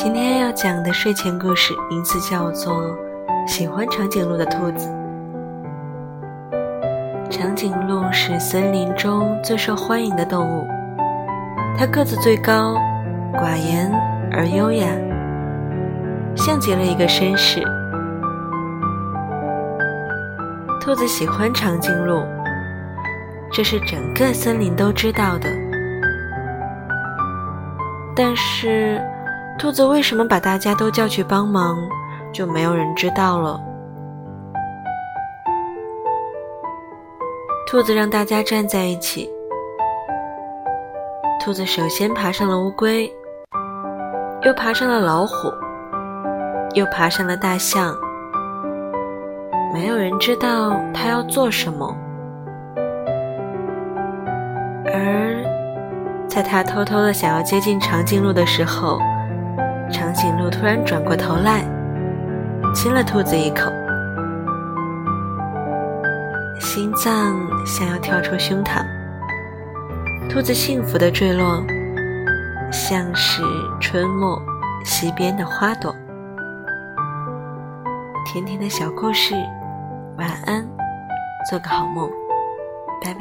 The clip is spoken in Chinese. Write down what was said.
今天要讲的睡前故事名字叫做《喜欢长颈鹿的兔子》。长颈鹿是森林中最受欢迎的动物，它个子最高，寡言而优雅，像极了一个绅士。兔子喜欢长颈鹿，这是整个森林都知道的。但是，兔子为什么把大家都叫去帮忙，就没有人知道了。兔子让大家站在一起。兔子首先爬上了乌龟，又爬上了老虎，又爬上了大象。没有人知道它要做什么。而在它偷偷的想要接近长颈鹿的时候，长颈鹿突然转过头来，亲了兔子一口。心脏想要跳出胸膛，兔子幸福的坠落，像是春末溪边的花朵。甜甜的小故事，晚安，做个好梦。拜拜